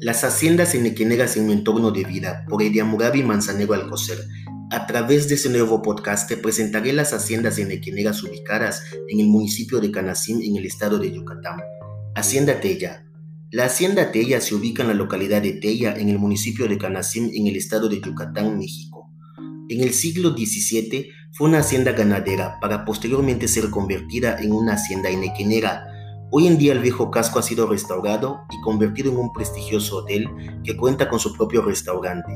Las haciendas enequenegas en mi entorno de vida, por Ediamurabi Manzanero Alcocer. A través de este nuevo podcast te presentaré las haciendas enequenegas ubicadas en el municipio de Canacín, en el estado de Yucatán. Hacienda Tella. La hacienda Tella se ubica en la localidad de Tella, en el municipio de Canacín, en el estado de Yucatán, México. En el siglo XVII fue una hacienda ganadera para posteriormente ser convertida en una hacienda enequenera Hoy en día el viejo casco ha sido restaurado y convertido en un prestigioso hotel que cuenta con su propio restaurante,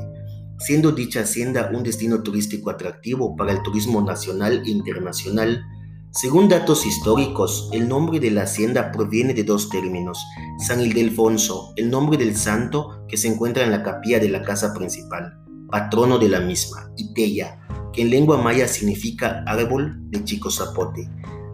siendo dicha hacienda un destino turístico atractivo para el turismo nacional e internacional. Según datos históricos, el nombre de la hacienda proviene de dos términos, San Ildefonso, el nombre del santo que se encuentra en la capilla de la casa principal, patrono de la misma, y Teya, que en lengua maya significa árbol de chico zapote.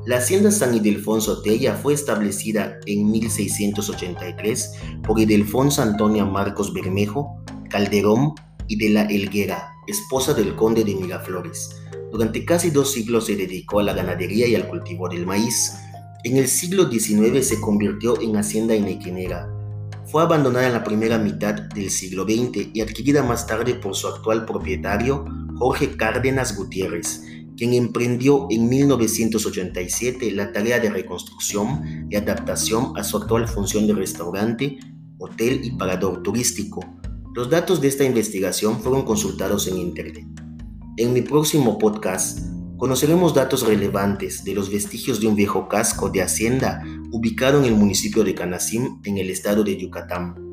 La hacienda San Ildefonso Tella fue establecida en 1683 por Ildefonso Antonia Marcos Bermejo, Calderón y de la Helguera, esposa del conde de Miraflores. Durante casi dos siglos se dedicó a la ganadería y al cultivo del maíz. En el siglo XIX se convirtió en hacienda inequinera. Fue abandonada en la primera mitad del siglo XX y adquirida más tarde por su actual propietario, Jorge Cárdenas Gutiérrez, quien emprendió en 1987 la tarea de reconstrucción y adaptación a su actual función de restaurante, hotel y parador turístico. Los datos de esta investigación fueron consultados en Internet. En mi próximo podcast conoceremos datos relevantes de los vestigios de un viejo casco de hacienda ubicado en el municipio de Canacim, en el estado de Yucatán.